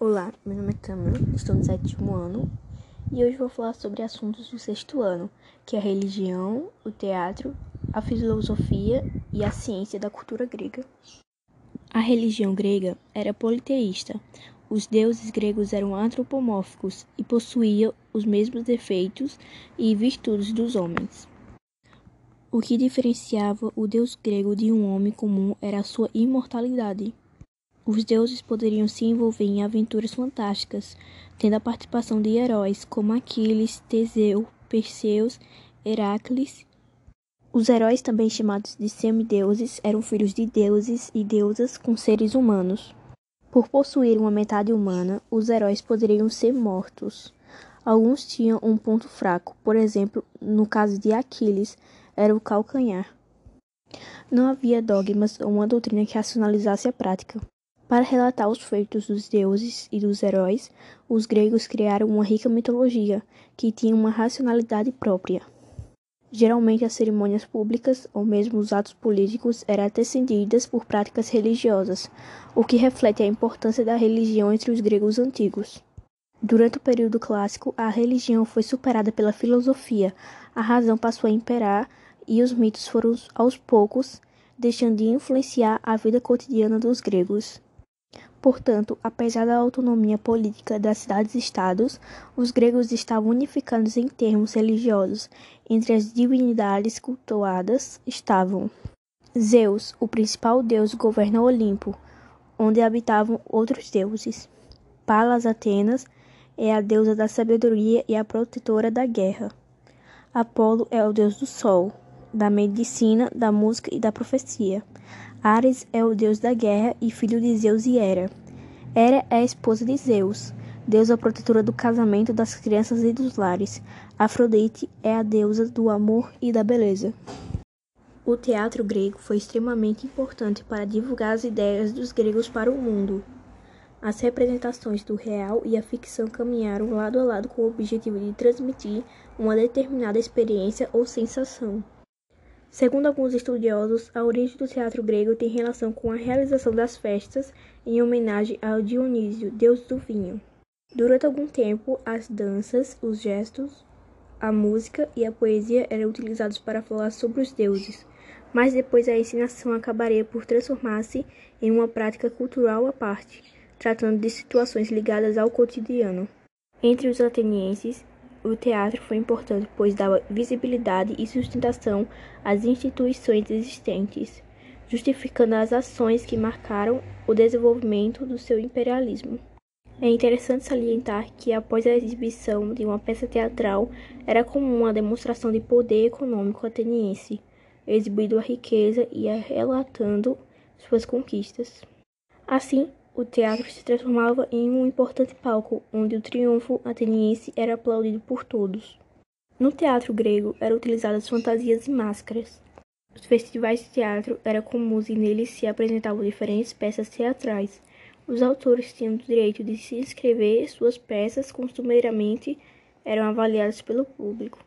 Olá, meu nome é Câmara, estou no sétimo ano e hoje vou falar sobre assuntos do sexto ano, que é a religião, o teatro, a filosofia e a ciência da cultura grega. A religião grega era politeísta. Os deuses gregos eram antropomórficos e possuíam os mesmos defeitos e virtudes dos homens. O que diferenciava o deus grego de um homem comum era a sua imortalidade. Os deuses poderiam se envolver em aventuras fantásticas, tendo a participação de heróis como Aquiles, Teseu, Perseus, Heracles. Os heróis, também chamados de semideuses, eram filhos de deuses e deusas com seres humanos. Por possuir uma metade humana, os heróis poderiam ser mortos. Alguns tinham um ponto fraco, por exemplo, no caso de Aquiles, era o calcanhar. Não havia dogmas ou uma doutrina que racionalizasse a prática. Para relatar os feitos dos deuses e dos heróis, os gregos criaram uma rica mitologia que tinha uma racionalidade própria. Geralmente, as cerimônias públicas ou mesmo os atos políticos eram antecedidas por práticas religiosas, o que reflete a importância da religião entre os gregos antigos. Durante o período clássico, a religião foi superada pela filosofia, a razão passou a imperar e os mitos foram aos poucos deixando de influenciar a vida cotidiana dos gregos. Portanto, apesar da autonomia política das cidades-estados, os gregos estavam unificados em termos religiosos. Entre as divindades cultuadas estavam Zeus, o principal deus, governa Olimpo, onde habitavam outros deuses. Palas Atenas é a deusa da sabedoria e a protetora da guerra. Apolo é o deus do sol, da medicina, da música e da profecia. Ares é o deus da guerra e filho de Zeus e Hera. Hera é a esposa de Zeus, deusa protetora do casamento, das crianças e dos lares. Afrodite é a deusa do amor e da beleza. O teatro grego foi extremamente importante para divulgar as ideias dos gregos para o mundo. As representações do real e a ficção caminharam lado a lado com o objetivo de transmitir uma determinada experiência ou sensação. Segundo alguns estudiosos, a origem do teatro grego tem relação com a realização das festas em homenagem ao Dionísio, deus do vinho. Durante algum tempo, as danças, os gestos, a música e a poesia eram utilizados para falar sobre os deuses, mas depois a ensinação acabaria por transformar-se em uma prática cultural à parte, tratando de situações ligadas ao cotidiano. Entre os atenienses, o teatro foi importante, pois dava visibilidade e sustentação às instituições existentes, justificando as ações que marcaram o desenvolvimento do seu imperialismo. É interessante salientar que, após a exibição de uma peça teatral, era comum a demonstração de poder econômico ateniense, exibindo a riqueza e relatando suas conquistas. Assim, o teatro se transformava em um importante palco onde o triunfo ateniense era aplaudido por todos. No teatro grego eram utilizadas fantasias e máscaras. Os festivais de teatro eram comuns e neles se apresentavam diferentes peças teatrais. Os autores tinham o direito de se inscrever, suas peças costumeiramente eram avaliadas pelo público.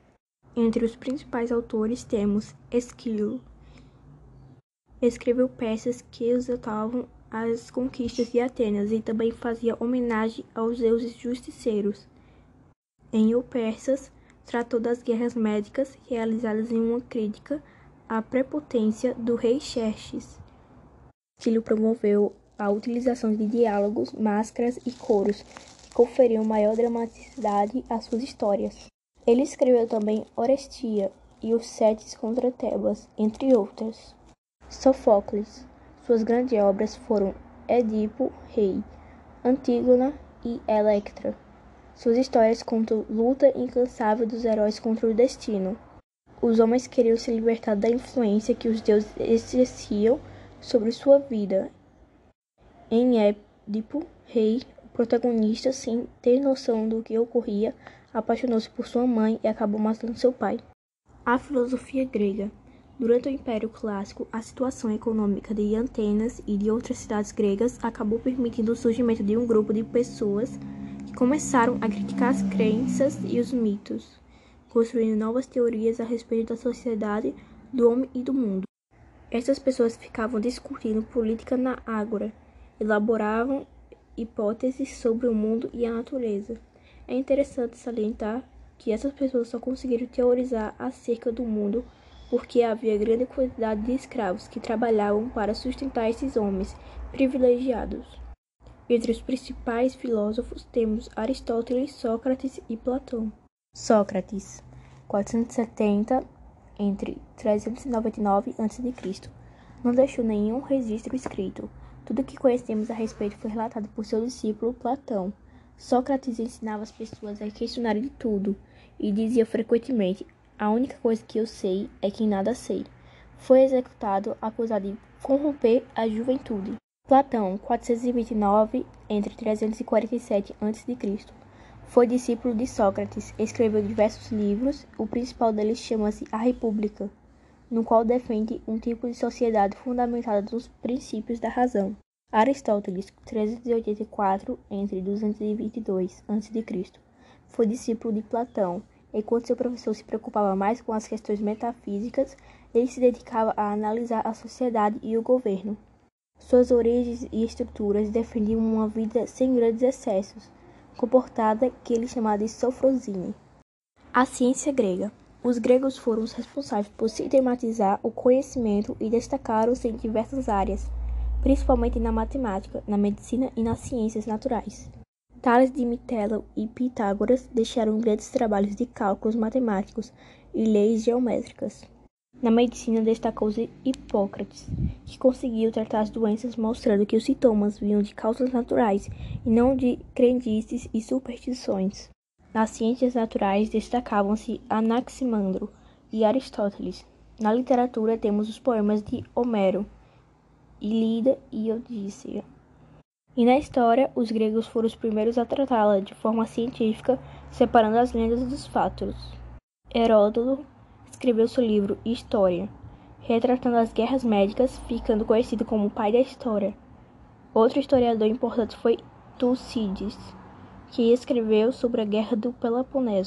Entre os principais autores temos Esquilo. Escreveu peças que exaltavam as conquistas de Atenas e também fazia homenagem aos deuses justiceiros. Em O Persas, tratou das guerras médicas realizadas em uma crítica à prepotência do rei Xerxes. Estilo promoveu a utilização de diálogos, máscaras e coros, que conferiam maior dramaticidade às suas histórias. Ele escreveu também Orestia e os Setes contra Tebas, entre outras. Sofocles suas grandes obras foram Édipo, Rei, Antígona e Electra. Suas histórias contam luta incansável dos heróis contra o destino. Os homens queriam se libertar da influência que os deuses exerciam sobre sua vida. Em Édipo, Rei, o protagonista, sem ter noção do que ocorria, apaixonou-se por sua mãe e acabou matando seu pai. A filosofia grega Durante o Império Clássico, a situação econômica de Atenas e de outras cidades gregas acabou permitindo o surgimento de um grupo de pessoas que começaram a criticar as crenças e os mitos, construindo novas teorias a respeito da sociedade, do homem e do mundo. Essas pessoas ficavam discutindo política na ágora, elaboravam hipóteses sobre o mundo e a natureza. É interessante salientar que essas pessoas só conseguiram teorizar acerca do mundo porque havia grande quantidade de escravos que trabalhavam para sustentar esses homens privilegiados. Entre os principais filósofos temos Aristóteles, Sócrates e Platão. Sócrates, 470 entre 399 a.C. Não deixou nenhum registro escrito. Tudo o que conhecemos a respeito foi relatado por seu discípulo Platão. Sócrates ensinava as pessoas a questionarem de tudo e dizia frequentemente: A única coisa que eu sei é que nada sei. Foi executado acusado de corromper a juventude. Platão, 429 entre 347 a.C. Foi discípulo de Sócrates, escreveu diversos livros, o principal deles chama-se A República, no qual defende um tipo de sociedade fundamentada nos princípios da razão. Aristóteles, 384 entre 222 a.C., foi discípulo de Platão. Enquanto seu professor se preocupava mais com as questões metafísicas, ele se dedicava a analisar a sociedade e o governo. Suas origens e estruturas defendiam uma vida sem grandes excessos, comportada que ele chamava de sofrosine. A ciência grega. Os gregos foram os responsáveis por sistematizar o conhecimento e destacaram-se em diversas áreas principalmente na matemática, na medicina e nas ciências naturais. Tales de Mitelo e Pitágoras deixaram grandes trabalhos de cálculos matemáticos e leis geométricas. Na medicina destacou-se Hipócrates, que conseguiu tratar as doenças mostrando que os sintomas vinham de causas naturais e não de crendices e superstições. Nas ciências naturais destacavam-se Anaximandro e Aristóteles. Na literatura temos os poemas de Homero, Ilíada e Odisseia. E na história, os gregos foram os primeiros a tratá-la de forma científica, separando as lendas dos fatos. Heródoto escreveu seu livro História, retratando as guerras médicas, ficando conhecido como o pai da história. Outro historiador importante foi Tucídides, que escreveu sobre a Guerra do Peloponeso.